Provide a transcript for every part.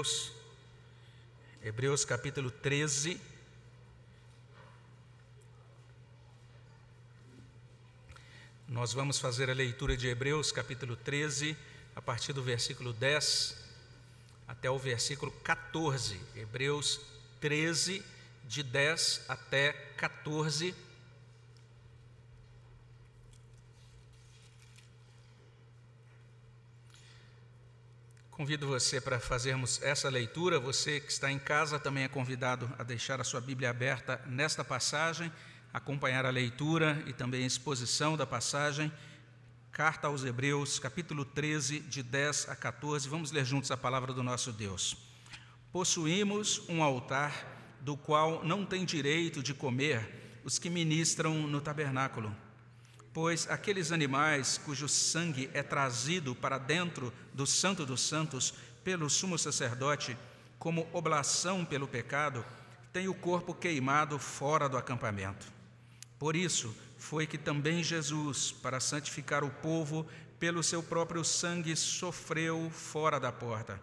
Hebreus, Hebreus capítulo 13. Nós vamos fazer a leitura de Hebreus capítulo 13, a partir do versículo 10 até o versículo 14. Hebreus 13, de 10 até 14. Convido você para fazermos essa leitura. Você que está em casa também é convidado a deixar a sua Bíblia aberta nesta passagem, acompanhar a leitura e também a exposição da passagem. Carta aos Hebreus, capítulo 13, de 10 a 14. Vamos ler juntos a palavra do nosso Deus. Possuímos um altar do qual não tem direito de comer os que ministram no tabernáculo pois aqueles animais cujo sangue é trazido para dentro do Santo dos Santos pelo sumo sacerdote, como oblação pelo pecado, têm o corpo queimado fora do acampamento. Por isso foi que também Jesus, para santificar o povo, pelo seu próprio sangue sofreu fora da porta.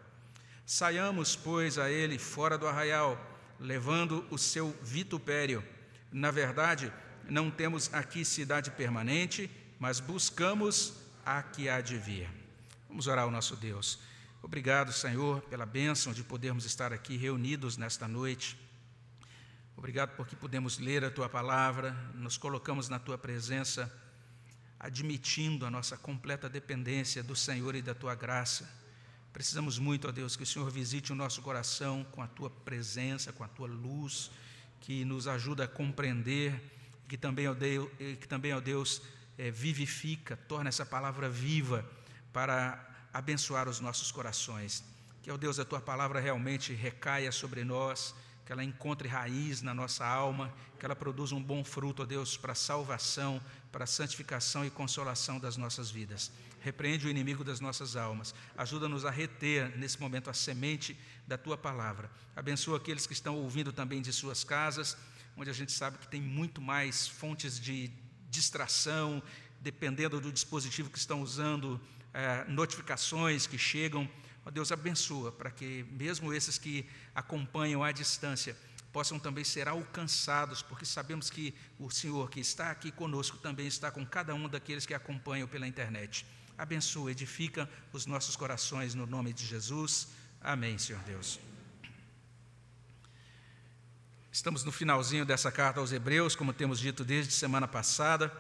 Saiamos, pois, a ele fora do arraial, levando o seu vitupério. Na verdade, não temos aqui cidade permanente, mas buscamos a que há de vir. Vamos orar ao nosso Deus. Obrigado, Senhor, pela bênção de podermos estar aqui reunidos nesta noite. Obrigado porque podemos ler a tua palavra, nos colocamos na tua presença, admitindo a nossa completa dependência do Senhor e da tua graça. Precisamos muito, ó Deus, que o Senhor visite o nosso coração com a tua presença, com a tua luz, que nos ajuda a compreender que também, ó Deus, que também, ó Deus é, vivifica, torna essa palavra viva para abençoar os nossos corações. Que, ó Deus, a tua palavra realmente recaia sobre nós, que ela encontre raiz na nossa alma, que ela produza um bom fruto, ó Deus, para salvação, para santificação e consolação das nossas vidas. Repreende o inimigo das nossas almas. Ajuda-nos a reter nesse momento a semente da tua palavra. Abençoa aqueles que estão ouvindo também de suas casas onde a gente sabe que tem muito mais fontes de distração, dependendo do dispositivo que estão usando, é, notificações que chegam. Ó Deus, abençoa para que mesmo esses que acompanham à distância possam também ser alcançados, porque sabemos que o Senhor que está aqui conosco também está com cada um daqueles que acompanham pela internet. Abençoa, edifica os nossos corações no nome de Jesus. Amém, Senhor Deus. Estamos no finalzinho dessa carta aos Hebreus, como temos dito desde semana passada,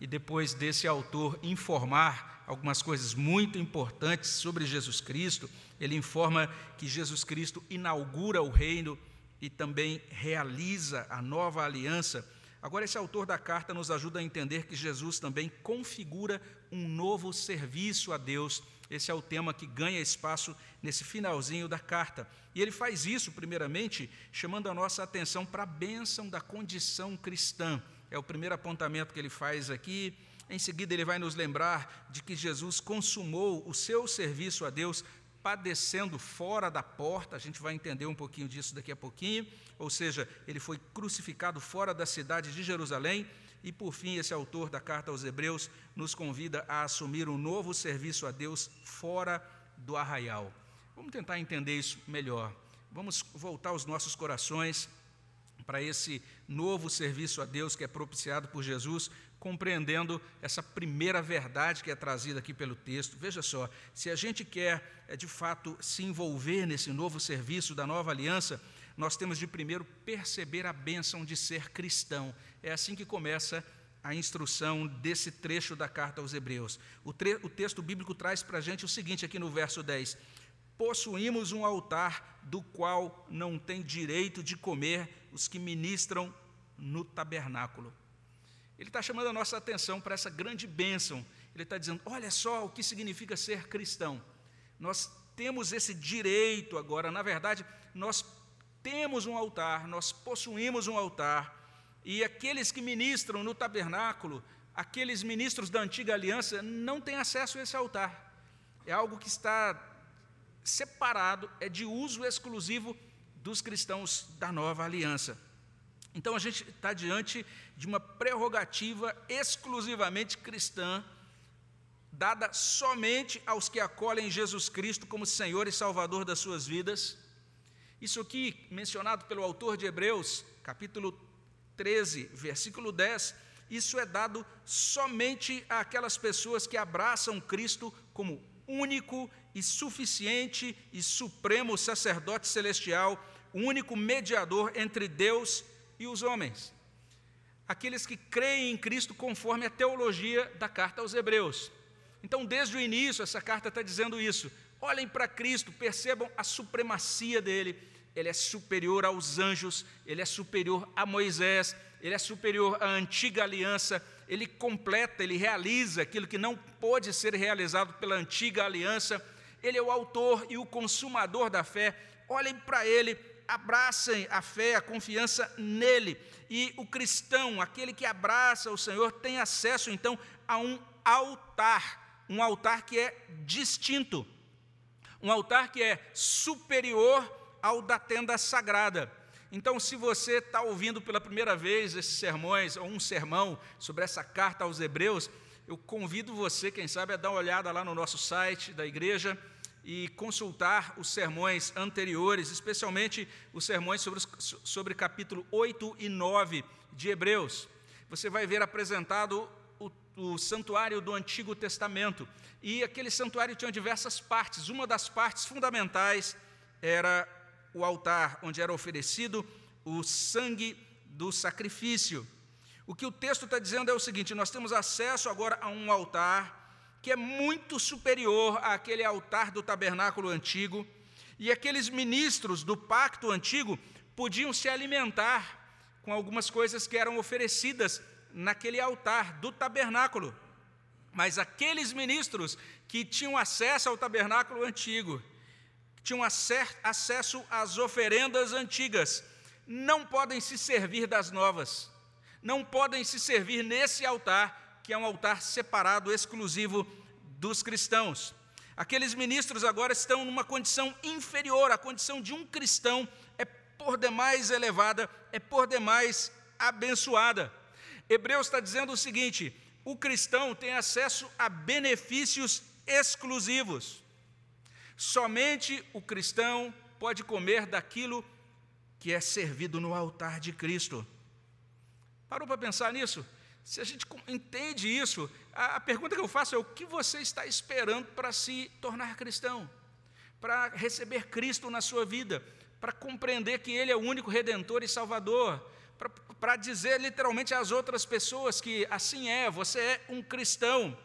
e depois desse autor informar algumas coisas muito importantes sobre Jesus Cristo, ele informa que Jesus Cristo inaugura o reino e também realiza a nova aliança. Agora, esse autor da carta nos ajuda a entender que Jesus também configura um novo serviço a Deus esse é o tema que ganha espaço nesse finalzinho da carta. E ele faz isso, primeiramente, chamando a nossa atenção para a bênção da condição cristã. É o primeiro apontamento que ele faz aqui. Em seguida, ele vai nos lembrar de que Jesus consumou o seu serviço a Deus padecendo fora da porta, a gente vai entender um pouquinho disso daqui a pouquinho, ou seja, ele foi crucificado fora da cidade de Jerusalém, e por fim, esse autor da carta aos Hebreus nos convida a assumir um novo serviço a Deus fora do arraial. Vamos tentar entender isso melhor. Vamos voltar os nossos corações para esse novo serviço a Deus que é propiciado por Jesus, compreendendo essa primeira verdade que é trazida aqui pelo texto. Veja só, se a gente quer é, de fato se envolver nesse novo serviço da nova aliança, nós temos de primeiro perceber a bênção de ser cristão. É assim que começa a instrução desse trecho da carta aos Hebreus. O, o texto bíblico traz para a gente o seguinte, aqui no verso 10: Possuímos um altar do qual não tem direito de comer os que ministram no tabernáculo. Ele está chamando a nossa atenção para essa grande bênção. Ele está dizendo: olha só o que significa ser cristão. Nós temos esse direito agora, na verdade, nós temos um altar, nós possuímos um altar, e aqueles que ministram no tabernáculo, aqueles ministros da antiga aliança, não têm acesso a esse altar. É algo que está separado, é de uso exclusivo dos cristãos da nova aliança. Então a gente está diante de uma prerrogativa exclusivamente cristã dada somente aos que acolhem Jesus Cristo como Senhor e Salvador das suas vidas. Isso aqui, mencionado pelo autor de Hebreus, capítulo 13, versículo 10, isso é dado somente àquelas pessoas que abraçam Cristo como único e suficiente e supremo sacerdote celestial, o único mediador entre Deus e os homens. Aqueles que creem em Cristo conforme a teologia da carta aos Hebreus. Então, desde o início, essa carta está dizendo isso. Olhem para Cristo, percebam a supremacia dele. Ele é superior aos anjos, ele é superior a Moisés, ele é superior à antiga aliança, ele completa, ele realiza aquilo que não pôde ser realizado pela antiga aliança. Ele é o autor e o consumador da fé. Olhem para ele, abracem a fé, a confiança nele. E o cristão, aquele que abraça o Senhor, tem acesso então a um altar, um altar que é distinto, um altar que é superior ao da tenda sagrada. Então, se você está ouvindo pela primeira vez esses sermões, ou um sermão sobre essa carta aos Hebreus, eu convido você, quem sabe, a dar uma olhada lá no nosso site da igreja e consultar os sermões anteriores, especialmente os sermões sobre, sobre capítulo 8 e 9 de Hebreus. Você vai ver apresentado o, o santuário do Antigo Testamento. E aquele santuário tinha diversas partes. Uma das partes fundamentais era o altar onde era oferecido o sangue do sacrifício. O que o texto está dizendo é o seguinte: nós temos acesso agora a um altar que é muito superior àquele altar do tabernáculo antigo, e aqueles ministros do pacto antigo podiam se alimentar com algumas coisas que eram oferecidas naquele altar do tabernáculo. Mas aqueles ministros que tinham acesso ao tabernáculo antigo, tinham acesso às oferendas antigas, não podem se servir das novas, não podem se servir nesse altar, que é um altar separado, exclusivo dos cristãos. Aqueles ministros agora estão numa condição inferior, a condição de um cristão é por demais elevada, é por demais abençoada. Hebreus está dizendo o seguinte: o cristão tem acesso a benefícios exclusivos. Somente o cristão pode comer daquilo que é servido no altar de Cristo. Parou para pensar nisso? Se a gente entende isso, a, pergunta que eu faço é: o que você está esperando para se tornar cristão? Para receber Cristo na sua vida? Para compreender que Ele é o único redentor e salvador? Para dizer literalmente às outras pessoas que assim é, você é um cristão.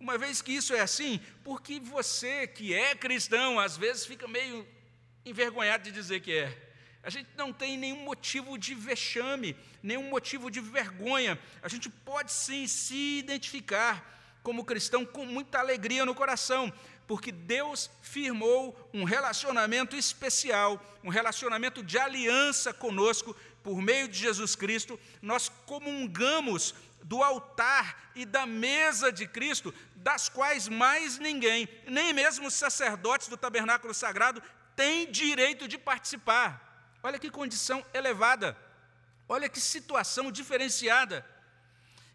Uma vez que isso é assim, porque você que é cristão, às vezes fica meio envergonhado de dizer que é. A gente não tem nenhum motivo de vexame, nenhum motivo de vergonha. A gente pode sim se identificar como cristão com muita alegria no coração, porque Deus firmou um relacionamento especial, um relacionamento de aliança conosco por meio de Jesus Cristo. Nós comungamos do altar e da mesa de Cristo, das quais mais ninguém, nem mesmo os sacerdotes do tabernáculo sagrado, têm direito de participar. Olha que condição elevada, olha que situação diferenciada.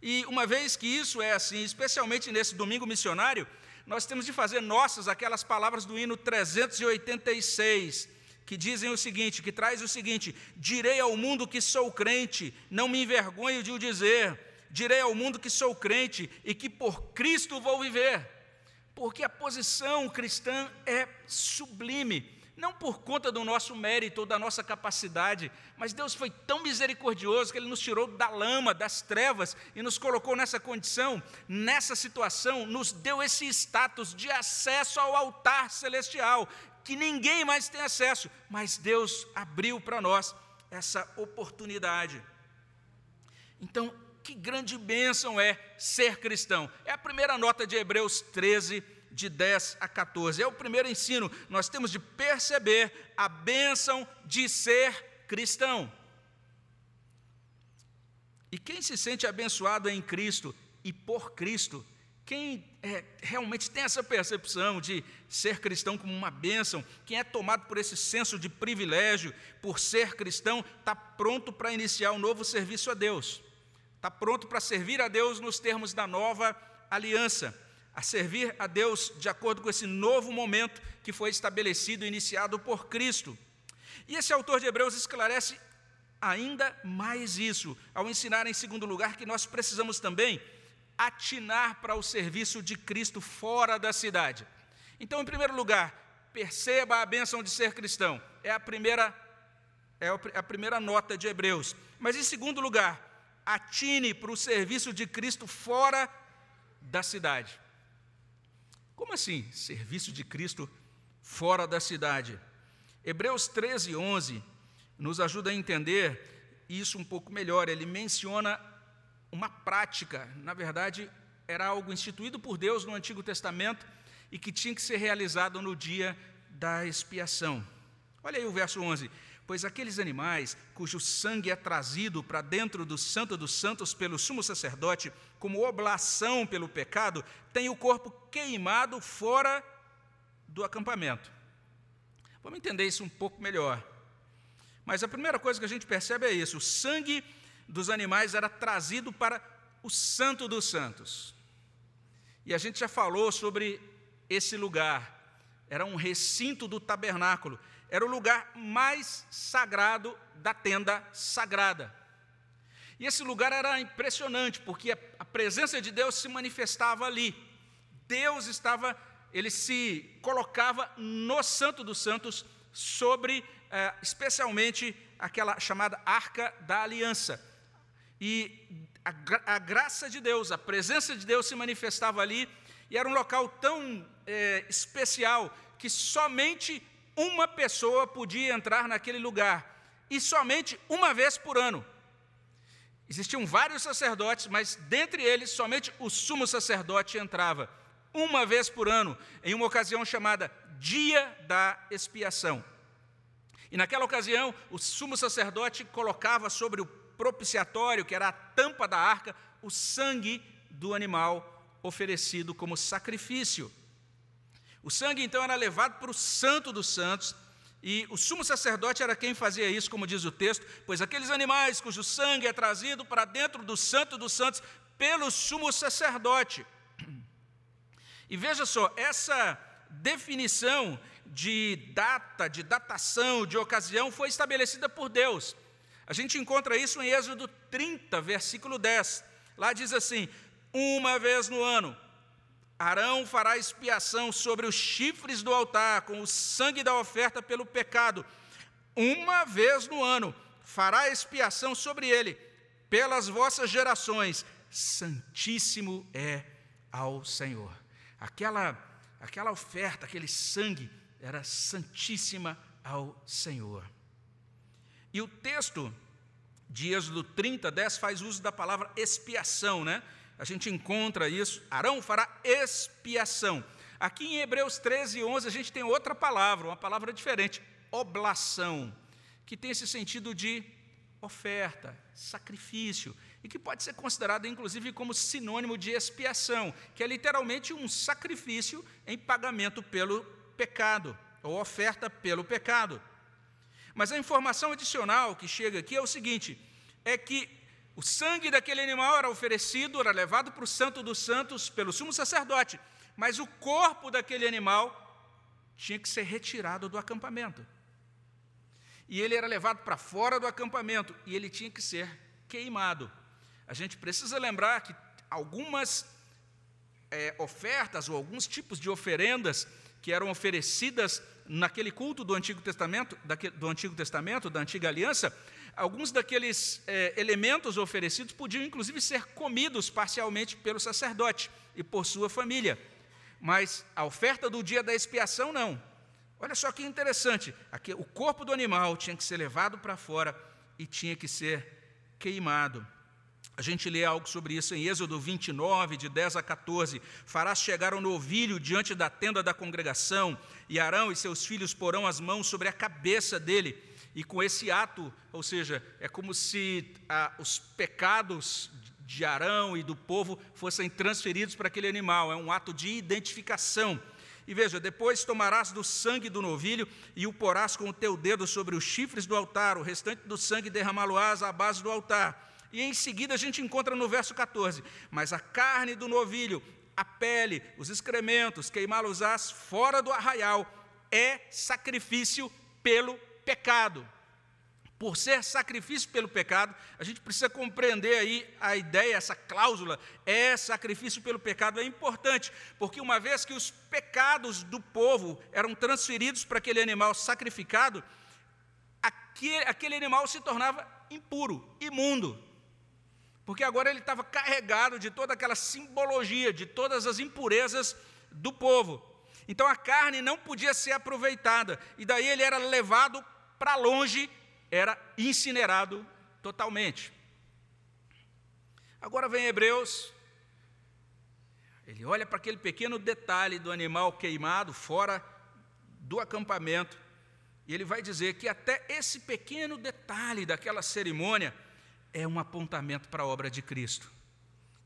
E uma vez que isso é assim, especialmente nesse domingo missionário, nós temos de fazer nossas aquelas palavras do hino 386, que dizem o seguinte, que traz o seguinte: direi ao mundo que sou crente, não me envergonho de o dizer direi ao mundo que sou crente e que por Cristo vou viver. Porque a posição cristã é sublime, não por conta do nosso mérito ou da nossa capacidade, mas Deus foi tão misericordioso que Ele nos tirou da lama, das trevas e nos colocou nessa condição, nessa situação, nos deu esse status de acesso ao altar celestial, que ninguém mais tem acesso, mas Deus abriu para nós essa oportunidade. Então, que grande bênção é ser cristão. É a primeira nota de Hebreus 13, de 10 a 14. É o primeiro ensino. Nós temos de perceber a bênção de ser cristão. E quem se sente abençoado em Cristo e por Cristo, quem é, realmente tem essa percepção de ser cristão como uma bênção, quem é tomado por esse senso de privilégio, por ser cristão, está pronto para iniciar um novo serviço a Deus está pronto para servir a Deus nos termos da nova aliança. A servir a Deus de acordo com esse novo momento que foi estabelecido e iniciado por Cristo. E esse autor de Hebreus esclarece ainda mais isso, ao ensinar, em segundo lugar, que nós precisamos também atinar para o serviço de Cristo fora da cidade. Então, em primeiro lugar, perceba a bênção de ser cristão. É a primeira é a primeira nota de Hebreus. Mas em segundo lugar, atine para o serviço de Cristo fora da cidade. Como assim, serviço de Cristo fora da cidade? Hebreus 13, 11 nos ajuda a entender isso um pouco melhor. Ele menciona uma prática, na verdade, era algo instituído por Deus no Antigo Testamento e que tinha que ser realizado no dia da expiação. Olha aí o verso 11: Pois aqueles animais cujo sangue é trazido para dentro do Santo dos Santos pelo sumo sacerdote, como oblação pelo pecado, têm o corpo queimado fora do acampamento. Vamos entender isso um pouco melhor. Mas a primeira coisa que a gente percebe é isso: o sangue dos animais era trazido para o Santo dos Santos. E a gente já falou sobre esse lugar. Era um recinto do tabernáculo era o lugar mais sagrado da tenda sagrada. E esse lugar era impressionante, porque a presença de Deus se manifestava ali. Deus estava, ele se colocava no Santo dos Santos, sobre eh, especialmente aquela chamada Arca da Aliança. E a, a, graça de Deus, a presença de Deus se manifestava ali, e era um local tão eh, especial que somente uma pessoa podia entrar naquele lugar, e somente uma vez por ano. Existiam vários sacerdotes, mas dentre eles somente o sumo sacerdote entrava, uma vez por ano, em uma ocasião chamada Dia da Expiação. E naquela ocasião, o sumo sacerdote colocava sobre o propiciatório, que era a tampa da arca, o sangue do animal oferecido como sacrifício. O sangue então era levado para o Santo dos Santos, e o sumo sacerdote era quem fazia isso, como diz o texto, pois aqueles animais cujo sangue é trazido para dentro do Santo dos Santos pelo sumo sacerdote. E veja só, essa definição de data, de datação, de ocasião foi estabelecida por Deus. A gente encontra isso em Êxodo 30, versículo 10. Lá diz assim: Uma vez no ano, Arão fará expiação sobre os chifres do altar, com o sangue da oferta pelo pecado. Uma vez no ano fará expiação sobre ele, pelas vossas gerações. Santíssimo é ao Senhor. Aquela, aquela oferta, aquele sangue, era santíssima ao Senhor. E o texto de Êxodo 30, 10 faz uso da palavra expiação, né? A gente encontra isso. Arão fará expiação. Aqui em Hebreus 13, 11, a gente tem outra palavra, uma palavra diferente, oblação, que tem esse sentido de oferta, sacrifício, e que pode ser considerada inclusive como sinônimo de expiação, que é literalmente um sacrifício em pagamento pelo pecado, ou oferta pelo pecado. Mas a informação adicional que chega aqui é o seguinte: é que o sangue daquele animal era oferecido, era levado para o Santo dos Santos pelo sumo sacerdote, mas o corpo daquele animal tinha que ser retirado do acampamento. E ele era levado para fora do acampamento e ele tinha que ser queimado. A gente precisa lembrar que algumas é, ofertas ou alguns tipos de oferendas que eram oferecidas naquele culto do Antigo Testamento, do Antigo Testamento, da Antiga Aliança, Alguns daqueles é, elementos oferecidos podiam, inclusive, ser comidos parcialmente pelo sacerdote e por sua família. Mas a oferta do dia da expiação, não. Olha só que interessante: aqui, o corpo do animal tinha que ser levado para fora e tinha que ser queimado. A gente lê algo sobre isso em Êxodo 29, de 10 a 14. Farás chegar um novilho diante da tenda da congregação, e Arão e seus filhos porão as mãos sobre a cabeça dele e com esse ato, ou seja, é como se ah, os pecados de Arão e do povo fossem transferidos para aquele animal, é um ato de identificação. E veja, depois tomarás do sangue do novilho e o porás com o teu dedo sobre os chifres do altar, o restante do sangue derramá-lo-ás à base do altar. E em seguida a gente encontra no verso 14: Mas a carne do novilho a pele, os excrementos, queimá-los-ás fora do arraial, é sacrifício pelo pecado. Por ser sacrifício pelo pecado, a gente precisa compreender aí a ideia, essa cláusula, é sacrifício pelo pecado, é importante, porque uma vez que os pecados do povo eram transferidos para aquele animal sacrificado, aquele, aquele animal se tornava impuro, imundo porque agora ele estava carregado de toda aquela simbologia, de todas as impurezas do povo. Então a carne não podia ser aproveitada, e daí ele era levado para longe, era incinerado totalmente. Agora vem Hebreus, ele olha para aquele pequeno detalhe do animal queimado fora do acampamento, e ele vai dizer que até esse pequeno detalhe daquela cerimônia é um apontamento para a obra de Cristo.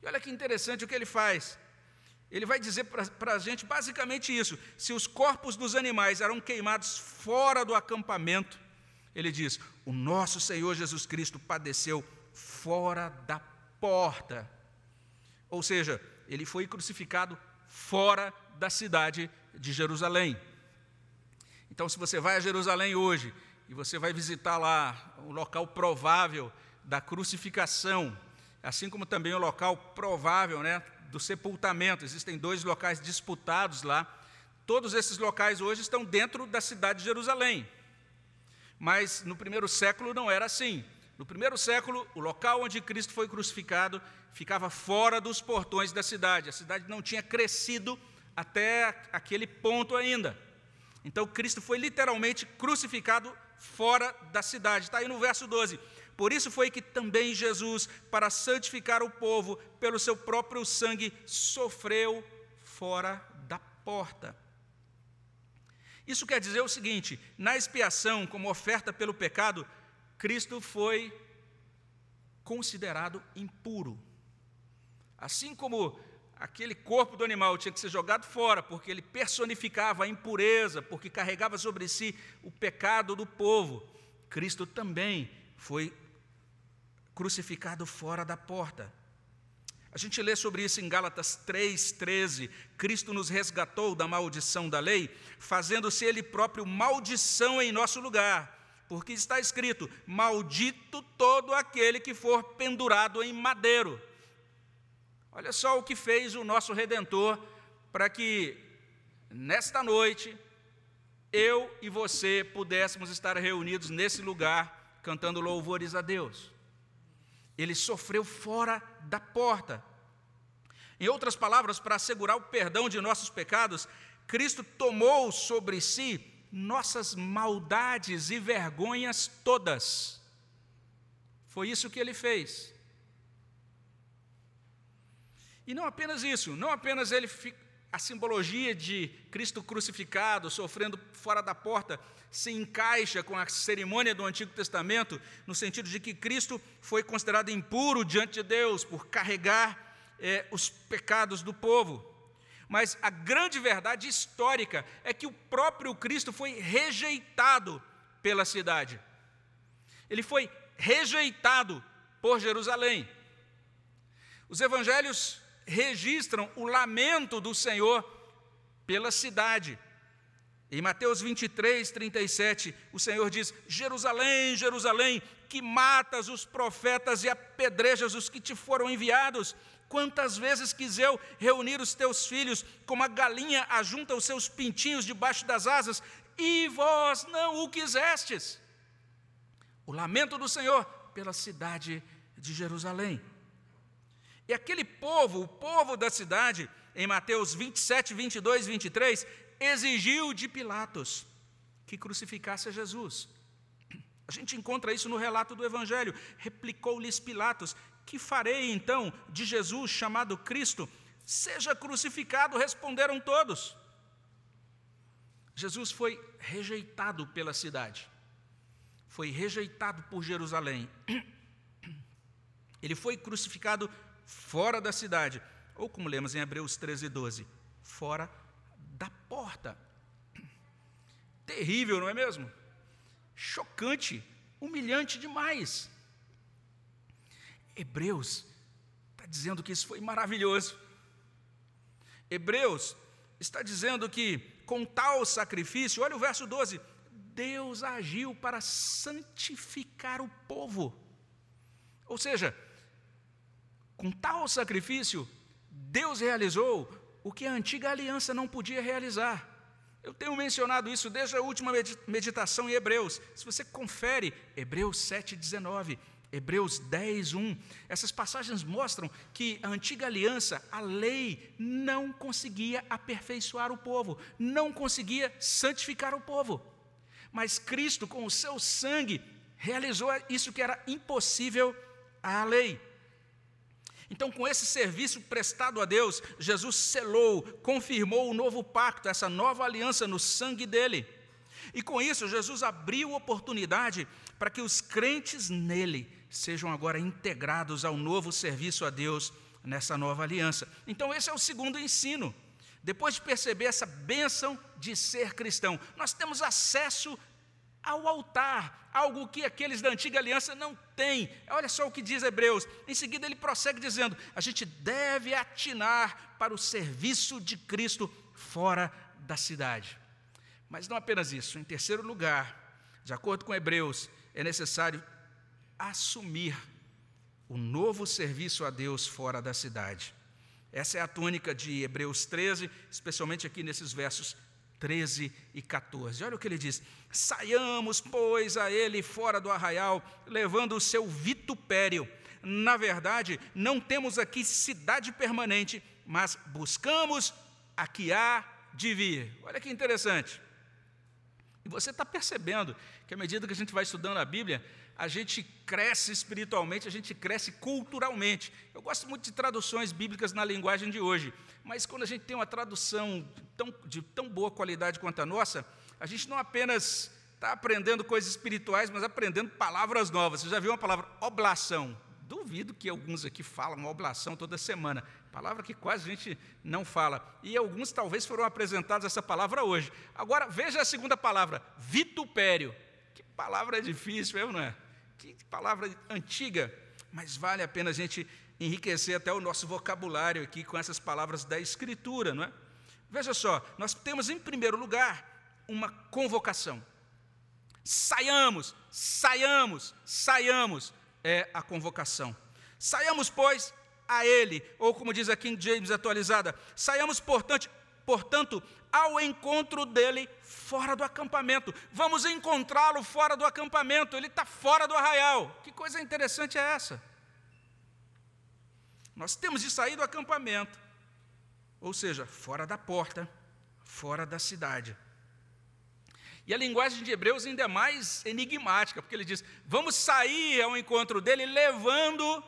E olha que interessante o que ele faz. Ele vai dizer para a gente basicamente isso: se os corpos dos animais eram queimados fora do acampamento, ele diz: o nosso Senhor Jesus Cristo padeceu fora da porta. Ou seja, ele foi crucificado fora da cidade de Jerusalém. Então, se você vai a Jerusalém hoje e você vai visitar lá o local provável da crucificação, assim como também o local provável né, do sepultamento. Existem dois locais disputados lá. Todos esses locais hoje estão dentro da cidade de Jerusalém. Mas no primeiro século não era assim. No primeiro século, o local onde Cristo foi crucificado ficava fora dos portões da cidade. A cidade não tinha crescido até aquele ponto ainda. Então, Cristo foi literalmente crucificado fora da cidade. Está aí no verso 12. Por isso foi que também Jesus, para santificar o povo, pelo seu próprio sangue, sofreu fora da porta. Isso quer dizer o seguinte: na expiação, como oferta pelo pecado, Cristo foi considerado impuro. Assim como aquele corpo do animal tinha que ser jogado fora, porque ele personificava a impureza, porque carregava sobre si o pecado do povo, Cristo também foi crucificado fora da porta. A gente lê sobre isso em Gálatas 3,13. Cristo nos resgatou da maldição da lei, fazendo-se Ele próprio maldição em nosso lugar. Porque está escrito: Maldito todo aquele que for pendurado em madeiro. Olha só o que fez o nosso Redentor para que, nesta noite, eu e você pudéssemos estar reunidos nesse lugar, cantando louvores a Deus ele sofreu fora da porta. Em outras palavras, para assegurar o perdão de nossos pecados, Cristo tomou sobre si nossas maldades e vergonhas todas. Foi isso que ele fez. E não apenas isso, não apenas ele a simbologia de Cristo crucificado, sofrendo fora da porta, se encaixa com a cerimônia do Antigo Testamento, no sentido de que Cristo foi considerado impuro diante de Deus por carregar é, os pecados do povo. Mas a grande verdade histórica é que o próprio Cristo foi rejeitado pela cidade. Ele foi rejeitado por Jerusalém. Os evangelhos registram o lamento do Senhor pela cidade. Em Mateus 23, 37, o Senhor diz: Jerusalém, Jerusalém, que matas os profetas e apedrejas os que te foram enviados. Quantas vezes quis eu reunir os teus filhos, como a galinha ajunta os seus pintinhos debaixo das asas, e vós não o quisestes. O lamento do Senhor pela cidade de Jerusalém. E aquele povo, o povo da cidade, em Mateus 27, 22 e 23, exigiu de Pilatos que crucificasse a Jesus. A gente encontra isso no relato do Evangelho. Replicou-lhes Pilatos: Que farei então de Jesus chamado Cristo? Seja crucificado, responderam todos. Jesus foi rejeitado pela cidade, foi rejeitado por Jerusalém. Ele foi crucificado fora da cidade, ou como lemos em Hebreus 13, 12, fora da porta. Terrível, não é mesmo? Chocante, humilhante demais. Hebreus está dizendo que isso foi maravilhoso. Hebreus está dizendo que com tal sacrifício, olha o verso 12, Deus agiu para santificar o povo. Ou seja, com tal sacrifício, Deus realizou o que a antiga aliança não podia realizar. Eu tenho mencionado isso desde a última meditação em Hebreus. Se você confere, Hebreus 7,19, Hebreus 10, 1, essas passagens mostram que a antiga aliança, a lei, não conseguia aperfeiçoar o povo, não conseguia santificar o povo. Mas Cristo, com o seu sangue, realizou isso que era impossível à lei. Então, com esse serviço prestado a Deus, Jesus selou, confirmou o novo pacto, essa nova aliança no sangue dele. E com isso, Jesus abriu oportunidade para que os crentes nele sejam agora integrados ao novo serviço a Deus nessa nova aliança. Então, esse é o segundo ensino. Depois de perceber essa bênção de ser cristão, nós temos acesso ao altar, algo que aqueles da antiga aliança não têm. Olha só o que diz Hebreus. Em seguida, ele prossegue dizendo: a gente deve atinar para o serviço de Cristo fora da cidade. Mas não apenas isso. Em terceiro lugar, de acordo com Hebreus, é necessário assumir o novo serviço a Deus fora da cidade. Essa é a tônica de Hebreus 13, especialmente aqui nesses versos 13 e 14. Olha o que ele diz: Saiamos, pois, a ele fora do arraial, levando o seu vitupério. Na verdade, não temos aqui cidade permanente, mas buscamos a que há de vir. Olha que interessante. E você está percebendo que à medida que a gente vai estudando a Bíblia, a gente cresce espiritualmente, a gente cresce culturalmente. Eu gosto muito de traduções bíblicas na linguagem de hoje, mas quando a gente tem uma tradução tão, de tão boa qualidade quanto a nossa, a gente não apenas está aprendendo coisas espirituais, mas aprendendo palavras novas. Você já viu uma palavra oblação? Duvido que alguns aqui falam oblação toda semana, palavra que quase a gente não fala. E alguns talvez foram apresentados essa palavra hoje. Agora, veja a segunda palavra, vitupério. Que palavra difícil, mesmo, não é? Que palavra antiga, mas vale a pena a gente enriquecer até o nosso vocabulário aqui com essas palavras da Escritura, não é? Veja só, nós temos em primeiro lugar uma convocação. Saiamos, saiamos, saiamos, é a convocação. Saiamos, pois, a Ele, ou como diz aqui em James atualizada, saiamos, portanto, portanto, ao encontro dele fora do acampamento. Vamos encontrá-lo fora do acampamento, ele está fora do arraial. Que coisa interessante é essa? Nós temos de sair do acampamento, ou seja, fora da porta, fora da cidade. E a linguagem de Hebreus ainda é mais enigmática, porque ele diz: vamos sair ao encontro dele levando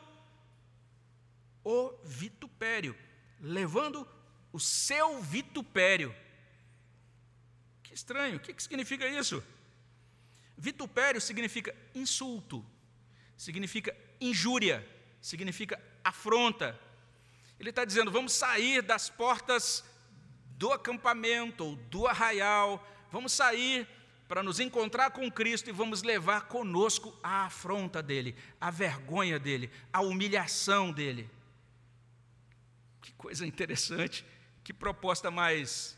o vitupério, levando o seu vitupério. Que estranho, o que, significa isso? Vitupério significa insulto, significa injúria, significa afronta. Ele está dizendo: vamos sair das portas do acampamento ou do arraial, vamos sair para nos encontrar com Cristo e vamos levar conosco a afronta dele, a vergonha dele, a humilhação dele. Que coisa interessante, que proposta mais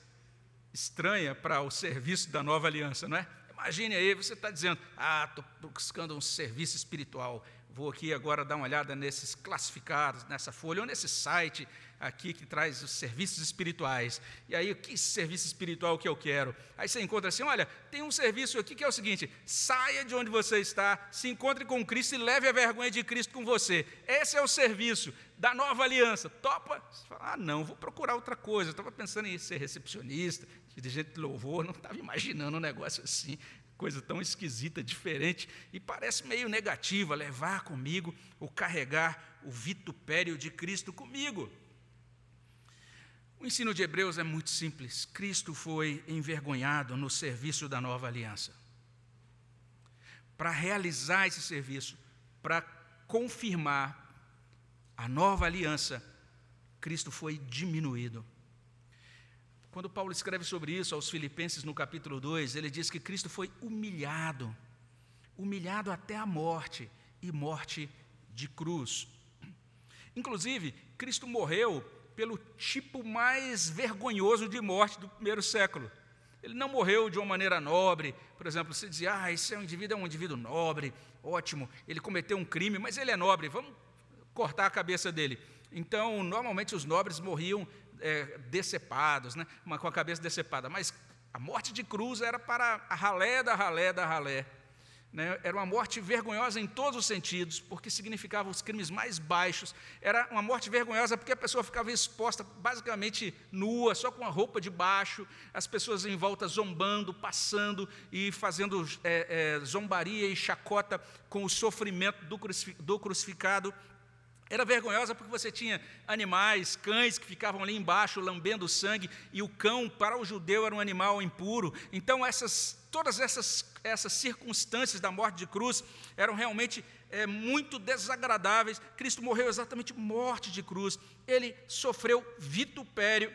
estranha para o serviço da nova aliança, não é? Imagine aí, você está dizendo, ah, estou buscando um serviço espiritual, vou aqui agora dar uma olhada nesses classificados, nessa folha, ou nesse site aqui que traz os serviços espirituais. E aí, que serviço espiritual que eu quero? Aí você encontra assim: olha, tem um serviço aqui que é o seguinte: saia de onde você está, se encontre com Cristo e leve a vergonha de Cristo com você. Esse é o serviço da nova aliança. Topa? Fala, ah, não, vou procurar outra coisa. Eu estava pensando em ser recepcionista, dirigente de louvor, não estava imaginando um negócio assim, coisa tão esquisita, diferente, e parece meio negativa, levar comigo ou carregar o vitupério de Cristo comigo. O ensino de Hebreus é muito simples. Cristo foi envergonhado no serviço da nova aliança. Para realizar esse serviço, para confirmar a nova aliança, Cristo foi diminuído. Quando Paulo escreve sobre isso aos Filipenses no capítulo 2, ele diz que Cristo foi humilhado, humilhado até a morte e morte de cruz. Inclusive, Cristo morreu pelo tipo mais vergonhoso de morte do primeiro século. Ele não morreu de uma maneira nobre, por exemplo, você dizia, ah, esse é um indivíduo, é um indivíduo nobre, ótimo, ele cometeu um crime, mas ele é nobre, vamos cortar a cabeça dele. Então, normalmente os nobres morriam é, decepados, né, com a cabeça decepada, mas a morte de cruz era para a ralé da ralé da ralé. Né? Era uma morte vergonhosa em todos os sentidos, porque significava os crimes mais baixos. Era uma morte vergonhosa porque a pessoa ficava exposta basicamente nua, só com a roupa de baixo, as pessoas em volta zombando, passando e fazendo é, é, zombaria e chacota com o sofrimento do, do crucificado. Era vergonhosa porque você tinha animais, cães que ficavam ali embaixo lambendo sangue, e o cão, para o judeu, era um animal impuro. Então, essas todas essas, essas circunstâncias da morte de cruz eram realmente é, muito desagradáveis. Cristo morreu exatamente morte de cruz. Ele sofreu vitupério.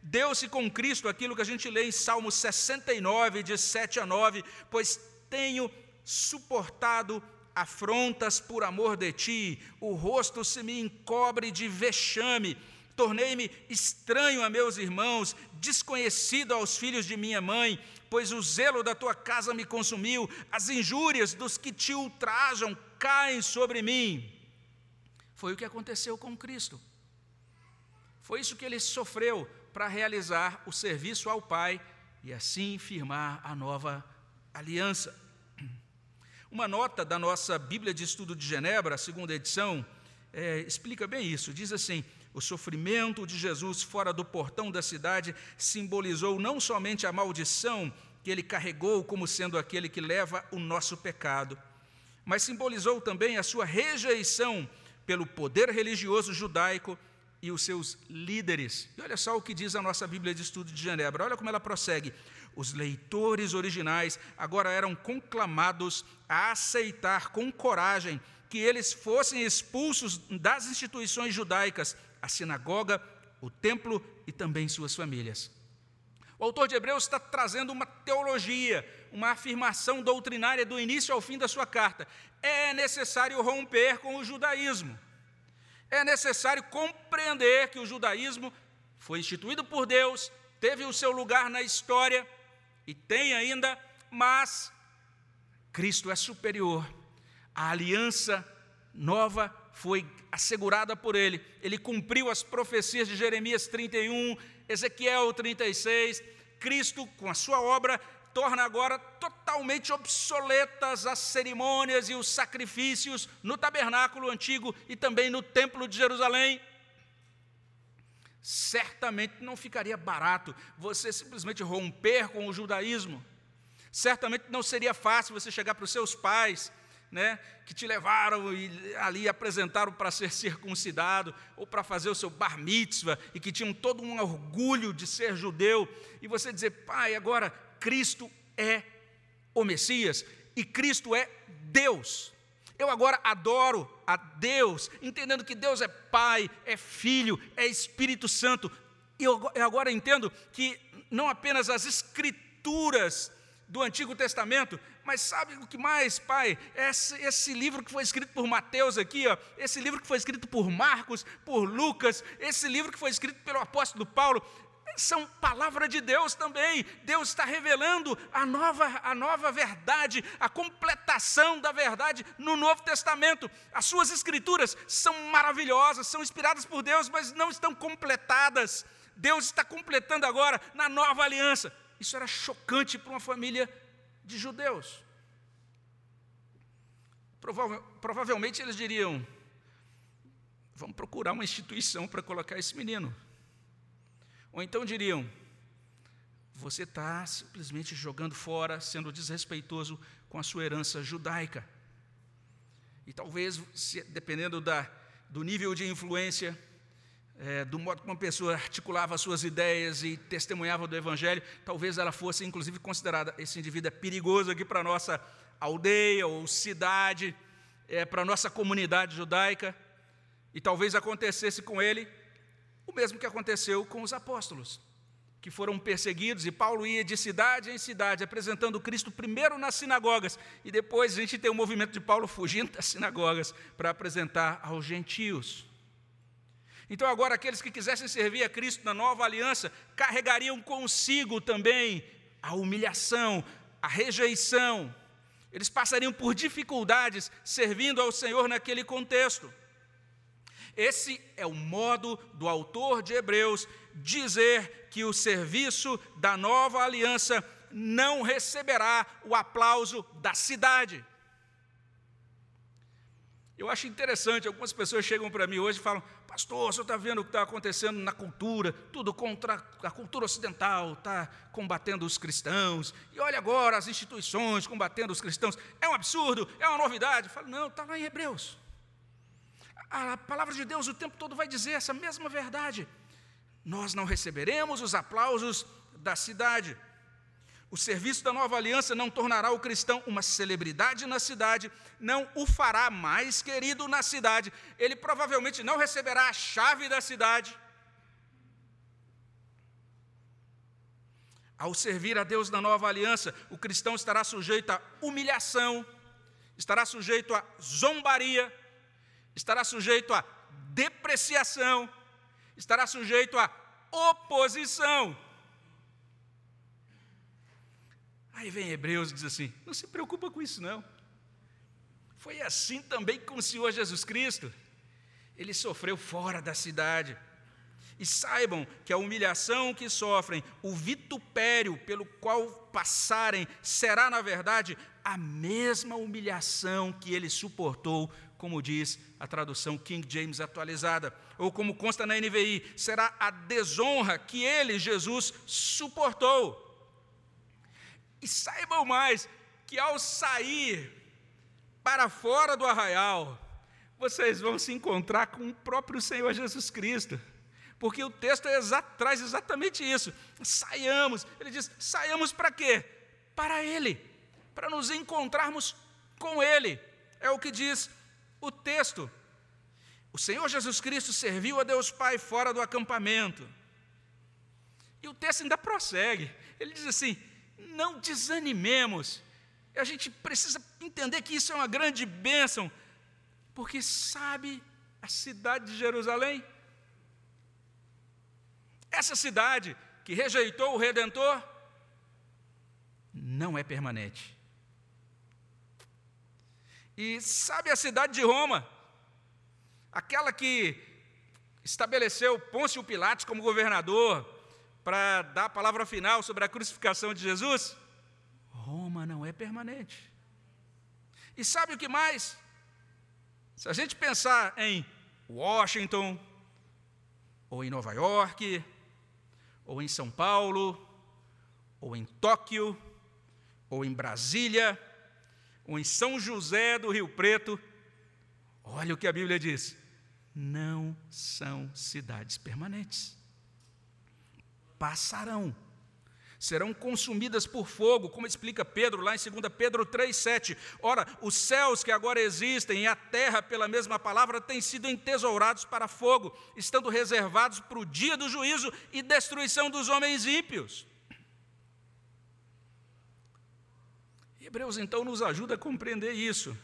Deu-se com Cristo aquilo que a gente lê em Salmo 69, de 7 a 9: Pois tenho suportado afrontas por amor de ti, o rosto se me encobre de vexame tornei-me estranho a meus irmãos, desconhecido aos filhos de minha mãe, pois o zelo da tua casa me consumiu, as injúrias dos que te ultrajam caem sobre mim. Foi o que aconteceu com Cristo. Foi isso que ele sofreu para realizar o serviço ao Pai e assim firmar a nova aliança. Uma nota da nossa Bíblia de Estudo de Genebra, segunda edição, é, explica bem isso. Diz assim: o sofrimento de Jesus fora do portão da cidade simbolizou não somente a maldição que ele carregou como sendo aquele que leva o nosso pecado, mas simbolizou também a sua rejeição pelo poder religioso judaico e os seus líderes. E olha só o que diz a nossa Bíblia de Estudo de Genebra, olha como ela prossegue. Os leitores originais agora eram conclamados a aceitar com coragem que eles fossem expulsos das instituições judaicas a sinagoga, o templo e também suas famílias. O autor de Hebreus está trazendo uma teologia, uma afirmação doutrinária do início ao fim da sua carta. É necessário romper com o judaísmo. É necessário compreender que o judaísmo foi instituído por Deus, teve o seu lugar na história e tem ainda, mas Cristo é superior. A aliança nova foi assegurada por ele. Ele cumpriu as profecias de Jeremias 31, Ezequiel 36. Cristo, com a sua obra, torna agora totalmente obsoletas as cerimônias e os sacrifícios no tabernáculo antigo e também no templo de Jerusalém. Certamente não ficaria barato você simplesmente romper com o judaísmo. Certamente não seria fácil você chegar para os seus pais né, que te levaram e ali apresentaram para ser circuncidado ou para fazer o seu bar mitzvah e que tinham todo um orgulho de ser judeu e você dizer, pai, agora Cristo é o Messias e Cristo é Deus. Eu agora adoro a Deus, entendendo que Deus é Pai, é Filho, é Espírito Santo. E eu agora entendo que não apenas as Escrituras do Antigo Testamento mas sabe o que mais, pai? Esse, esse livro que foi escrito por Mateus aqui, ó, esse livro que foi escrito por Marcos, por Lucas, esse livro que foi escrito pelo apóstolo Paulo, são palavra de Deus também. Deus está revelando a nova, a nova verdade, a completação da verdade no Novo Testamento. As suas escrituras são maravilhosas, são inspiradas por Deus, mas não estão completadas. Deus está completando agora na nova aliança. Isso era chocante para uma família de judeus. Prova provavelmente eles diriam: vamos procurar uma instituição para colocar esse menino. Ou então diriam: você está simplesmente jogando fora, sendo desrespeitoso com a sua herança judaica. E talvez, dependendo da, do nível de influência, é, do modo como uma pessoa articulava suas ideias e testemunhava do Evangelho, talvez ela fosse, inclusive, considerada: esse indivíduo é perigoso aqui para a nossa aldeia ou cidade, é, para a nossa comunidade judaica. E talvez acontecesse com ele o mesmo que aconteceu com os apóstolos, que foram perseguidos, e Paulo ia de cidade em cidade, apresentando Cristo primeiro nas sinagogas, e depois a gente tem o movimento de Paulo fugindo das sinagogas para apresentar aos gentios. Então, agora, aqueles que quisessem servir a Cristo na nova aliança carregariam consigo também a humilhação, a rejeição. Eles passariam por dificuldades servindo ao Senhor naquele contexto. Esse é o modo do autor de Hebreus dizer que o serviço da nova aliança não receberá o aplauso da cidade. Eu acho interessante, algumas pessoas chegam para mim hoje e falam: Pastor, o senhor está vendo o que está acontecendo na cultura, tudo contra a cultura ocidental, está combatendo os cristãos, e olha agora as instituições combatendo os cristãos. É um absurdo, é uma novidade. Eu falo: Não, está lá em Hebreus. A palavra de Deus o tempo todo vai dizer essa mesma verdade. Nós não receberemos os aplausos da cidade. O serviço da nova aliança não tornará o cristão uma celebridade na cidade, não o fará mais querido na cidade, ele provavelmente não receberá a chave da cidade. Ao servir a Deus na nova aliança, o cristão estará sujeito a humilhação, estará sujeito a zombaria, estará sujeito a depreciação, estará sujeito a oposição. Aí vem Hebreus e diz assim: não se preocupa com isso, não. Foi assim também com o Senhor Jesus Cristo. Ele sofreu fora da cidade. E saibam que a humilhação que sofrem, o vitupério pelo qual passarem, será, na verdade, a mesma humilhação que ele suportou, como diz a tradução King James atualizada, ou como consta na NVI, será a desonra que ele, Jesus, suportou. E saibam mais que ao sair para fora do arraial, vocês vão se encontrar com o próprio Senhor Jesus Cristo. Porque o texto é traz exatamente isso. Saiamos, ele diz: saiamos para quê? Para Ele, para nos encontrarmos com Ele. É o que diz o texto. O Senhor Jesus Cristo serviu a Deus Pai fora do acampamento. E o texto ainda prossegue. Ele diz assim: não desanimemos. A gente precisa entender que isso é uma grande bênção, porque sabe a cidade de Jerusalém? Essa cidade que rejeitou o Redentor não é permanente. E sabe a cidade de Roma? Aquela que estabeleceu Pôncio Pilatos como governador, para dar a palavra final sobre a crucificação de Jesus? Roma não é permanente. E sabe o que mais? Se a gente pensar em Washington, ou em Nova York, ou em São Paulo, ou em Tóquio, ou em Brasília, ou em São José do Rio Preto, olha o que a Bíblia diz: não são cidades permanentes passarão. Serão consumidas por fogo, como explica Pedro lá em 2 Pedro 3,7. Ora, os céus que agora existem e a terra, pela mesma palavra, têm sido entesourados para fogo, estando reservados para o dia do juízo e destruição dos homens ímpios. Hebreus então nos ajuda a compreender isso.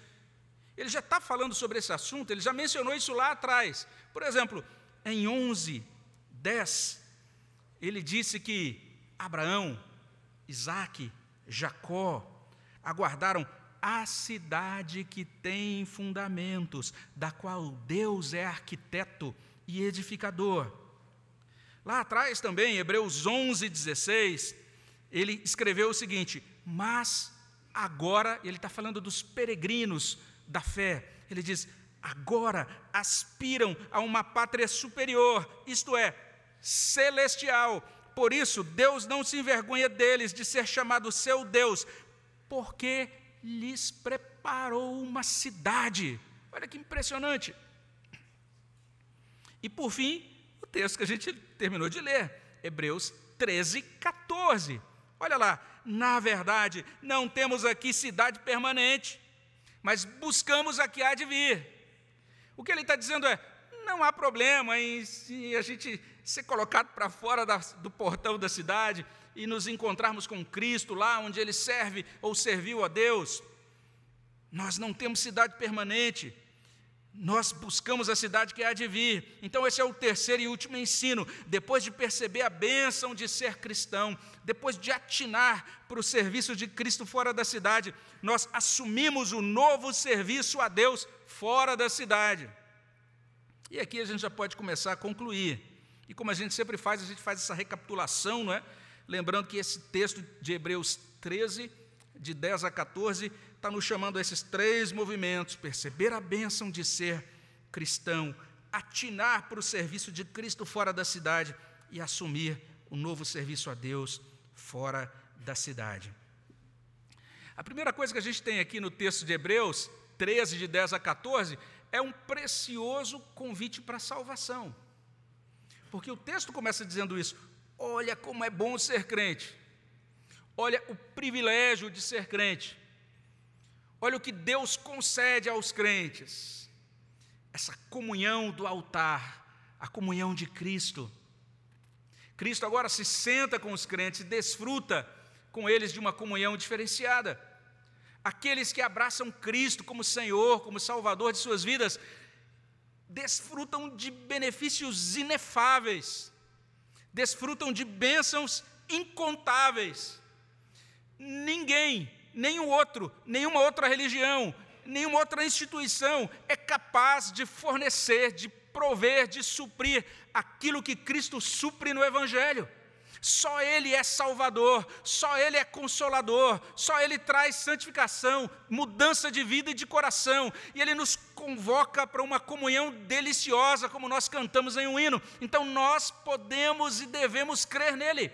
Ele já está falando sobre esse assunto, ele já mencionou isso lá atrás. Por exemplo, em 11, 10, ele disse que Abraão, Isaac, Jacó aguardaram a cidade que tem fundamentos, da qual Deus é arquiteto e edificador. Lá atrás também, Hebreus 11, 16, ele escreveu o seguinte: Mas agora, ele está falando dos peregrinos da fé, ele diz: agora aspiram a uma pátria superior, isto é, celestial. Por isso, Deus não se envergonha deles de ser chamado seu Deus, porque lhes preparou uma cidade. Olha que impressionante. E por fim, o texto que a gente terminou de ler, Hebreus 13, 14. Olha lá, na verdade, não temos aqui cidade permanente, mas buscamos a que há de vir. O que ele está dizendo é: não há problema em a gente ser colocado para fora da, do portão da cidade e nos encontrarmos com Cristo lá onde ele serve ou serviu a Deus. Nós não temos cidade permanente. Nós buscamos a cidade que há de vir. Então, esse é o terceiro e último ensino. Depois de perceber a bênção de ser cristão, depois de atinar para o serviço de Cristo fora da cidade, nós assumimos o novo serviço a Deus fora da cidade. E aqui a gente já pode começar a concluir. E como a gente sempre faz, a gente faz essa recapitulação, não é? Lembrando que esse texto de Hebreus 13, de 10 a 14, está nos chamando a esses três movimentos: perceber a bênção de ser cristão, atinar para o serviço de Cristo fora da cidade e assumir o um novo serviço a Deus fora da cidade. A primeira coisa que a gente tem aqui no texto de Hebreus 13, de 10 a 14, é um precioso convite para a salvação. Porque o texto começa dizendo isso: olha como é bom ser crente, olha o privilégio de ser crente. Olha o que Deus concede aos crentes: essa comunhão do altar, a comunhão de Cristo. Cristo agora se senta com os crentes e desfruta com eles de uma comunhão diferenciada. Aqueles que abraçam Cristo como Senhor, como Salvador de suas vidas, desfrutam de benefícios inefáveis, desfrutam de bênçãos incontáveis. Ninguém nenhum outro, nenhuma outra religião, nenhuma outra instituição é capaz de fornecer, de prover, de suprir aquilo que Cristo supre no Evangelho. Só Ele é Salvador, só Ele é Consolador, só Ele traz santificação, mudança de vida e de coração, e Ele nos convoca para uma comunhão deliciosa, como nós cantamos em um hino. Então nós podemos e devemos crer nele.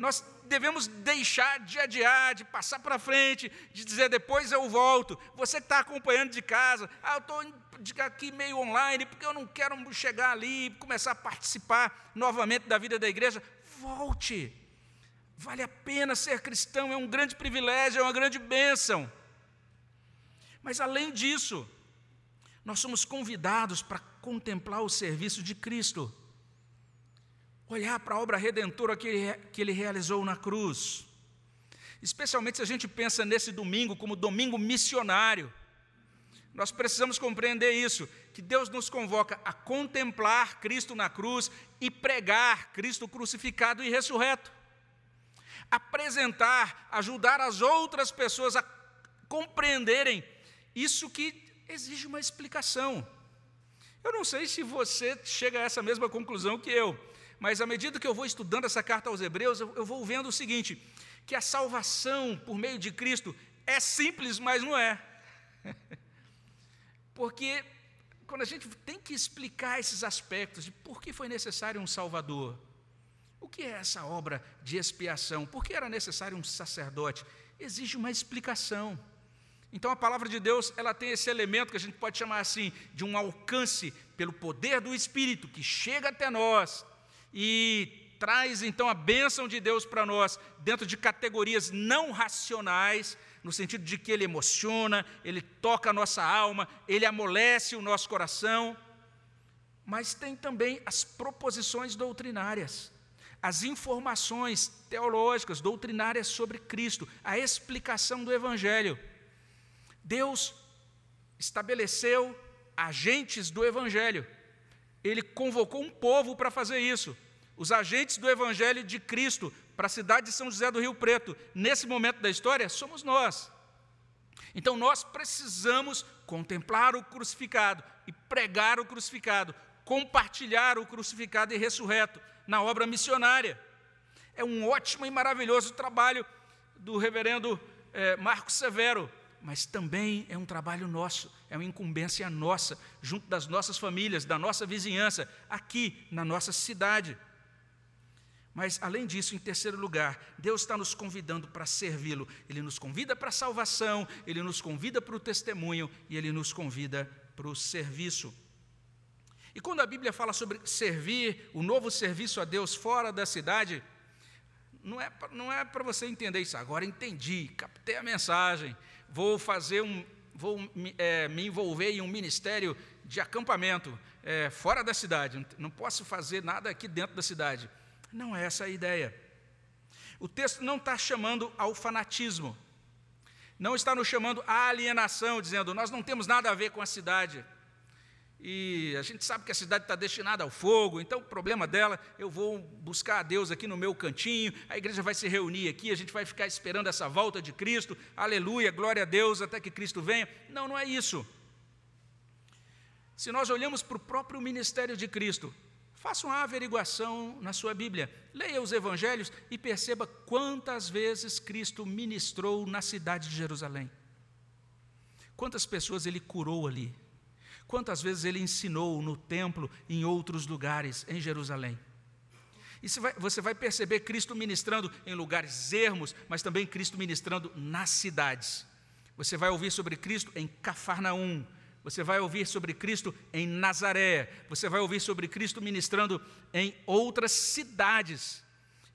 Nós devemos deixar de adiar, de passar para frente, de dizer depois eu volto. Você que está acompanhando de casa, ah, eu estou aqui meio online, porque eu não quero chegar ali e começar a participar novamente da vida da igreja. Volte. Vale a pena ser cristão, é um grande privilégio, é uma grande bênção. Mas além disso, nós somos convidados para contemplar o serviço de Cristo olhar para a obra redentora que ele, que ele realizou na cruz. Especialmente se a gente pensa nesse domingo como domingo missionário. Nós precisamos compreender isso, que Deus nos convoca a contemplar Cristo na cruz e pregar Cristo crucificado e ressurreto. Apresentar, ajudar as outras pessoas a compreenderem isso que exige uma explicação. Eu não sei se você chega a essa mesma conclusão que eu, mas à medida que eu vou estudando essa carta aos Hebreus, eu, vou vendo o seguinte: que a salvação por meio de Cristo é simples, mas não é. Porque quando a gente tem que explicar esses aspectos de por que foi necessário um Salvador, o que é essa obra de expiação, por que era necessário um sacerdote, exige uma explicação. Então a palavra de Deus, ela tem esse elemento que a gente pode chamar assim, de um alcance pelo poder do Espírito que chega até nós e traz então a bênção de Deus para nós dentro de categorias não racionais, no sentido de que ele emociona, ele toca a nossa alma, ele amolece o nosso coração, mas tem também as proposições doutrinárias, as informações teológicas, doutrinárias sobre Cristo, a explicação do Evangelho. Deus estabeleceu agentes do Evangelho ele convocou um povo para fazer isso. Os agentes do Evangelho de Cristo para a cidade de São José do Rio Preto, nesse momento da história, somos nós. Então nós precisamos contemplar o crucificado e pregar o crucificado, compartilhar o crucificado e ressurreto na obra missionária. É um ótimo e maravilhoso trabalho do reverendo eh, Marcos Severo, mas também é um trabalho nosso, é uma incumbência nossa, junto das nossas famílias, da nossa vizinhança, aqui na nossa cidade. Mas, além disso, em terceiro lugar, Deus está nos convidando para servi-lo. Ele nos convida para a salvação, ele nos convida para o testemunho e ele nos convida para o serviço. E quando a Bíblia fala sobre servir, o novo serviço a Deus fora da cidade, não é, não é para você entender isso. Agora entendi, captei a mensagem vou fazer um, vou é, me envolver em um ministério de acampamento é, fora da cidade, não posso fazer nada aqui dentro da cidade. Não é essa a ideia. O texto não está chamando ao fanatismo, não está nos chamando à alienação, dizendo nós não temos nada a ver com a cidade, e a gente sabe que a cidade está destinada ao fogo, então o problema dela, eu vou buscar a Deus aqui no meu cantinho, a igreja vai se reunir aqui, a gente vai ficar esperando essa volta de Cristo, aleluia, glória a Deus, até que Cristo venha. Não, não é isso. Se nós olhamos para o próprio ministério de Cristo, faça uma averiguação na sua Bíblia, leia os evangelhos e perceba quantas vezes Cristo ministrou na cidade de Jerusalém. Quantas pessoas ele curou ali? Quantas vezes ele ensinou no templo, em outros lugares, em Jerusalém? E você vai, perceber Cristo ministrando em lugares ermos, mas também Cristo ministrando nas cidades. Você vai ouvir sobre Cristo em Cafarnaum, você vai ouvir sobre Cristo em Nazaré, você vai ouvir sobre Cristo ministrando em outras cidades.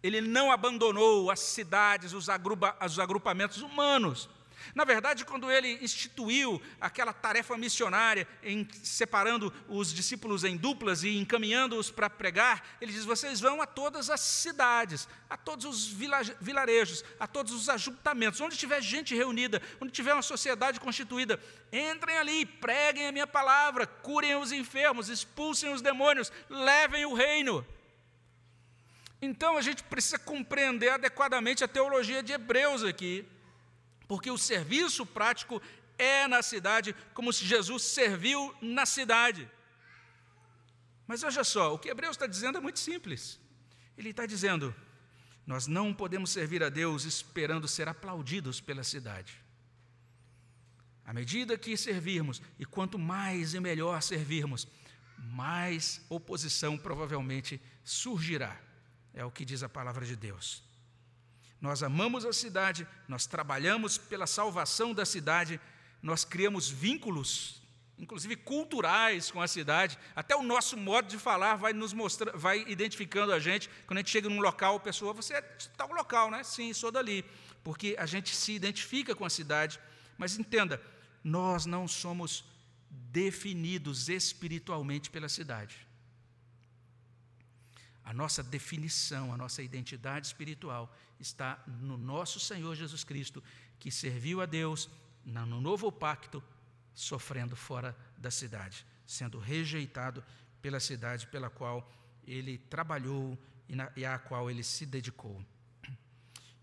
Ele não abandonou as cidades, os, agrupa, os agrupamentos humanos. Na verdade, quando ele instituiu aquela tarefa missionária, em separando os discípulos em duplas e encaminhando-os para pregar, ele diz: vocês vão a todas as cidades, a todos os vilarejos, a todos os ajuntamentos, onde tiver gente reunida, onde tiver uma sociedade constituída, entrem ali, preguem a minha palavra, curem os enfermos, expulsem os demônios, levem o reino. Então a gente precisa compreender adequadamente a teologia de Hebreus aqui porque o serviço prático é na cidade, como se Jesus serviu na cidade. Mas veja só, o que Hebreus está dizendo é muito simples. Ele está dizendo: nós não podemos servir a Deus esperando ser aplaudidos pela cidade. À medida que servirmos, e quanto mais e melhor servirmos, mais oposição provavelmente surgirá. É o que diz a palavra de Deus. Nós amamos a cidade, nós trabalhamos pela salvação da cidade, nós criamos vínculos, inclusive culturais com a cidade. Até o nosso modo de falar vai nos mostrar, vai identificando a gente. Quando a gente chega num local, a pessoa, você é de tal local, né? Sim, sou dali. Porque a gente se identifica com a cidade. Mas entenda, nós não somos definidos espiritualmente pela cidade. A nossa definição, a nossa identidade espiritual está no nosso Senhor Jesus Cristo, que serviu a Deus no novo pacto, sofrendo fora da cidade, sendo rejeitado pela cidade pela qual ele trabalhou e, à qual ele se dedicou.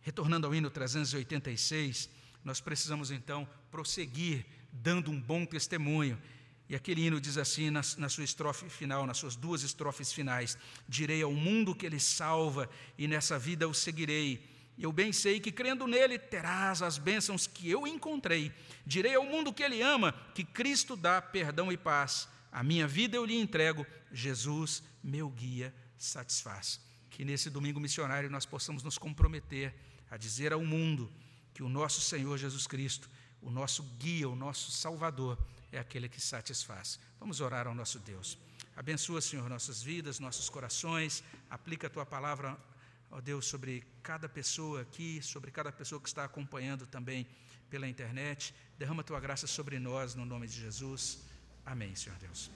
Retornando ao hino 386, nós precisamos então prosseguir dando um bom testemunho e aquele hino diz assim na, na, sua estrofe final, nas suas duas estrofes finais: Direi ao mundo que ele salva, e nessa vida o seguirei. Eu bem sei que crendo nele terás as bênçãos que eu encontrei. Direi ao mundo que ele ama, que Cristo dá perdão e paz. A minha vida eu lhe entrego, Jesus, meu guia, satisfaz. Que nesse domingo missionário nós possamos nos comprometer a dizer ao mundo que o nosso Senhor Jesus Cristo, o nosso guia, o nosso Salvador, é aquele que satisfaz. Vamos orar ao nosso Deus. Abençoa, Senhor, nossas vidas, nossos corações. Aplica a tua palavra, ó Deus, sobre cada pessoa aqui, sobre cada pessoa que está acompanhando também pela internet. Derrama a tua graça sobre nós, no nome de Jesus. Amém, Senhor Deus.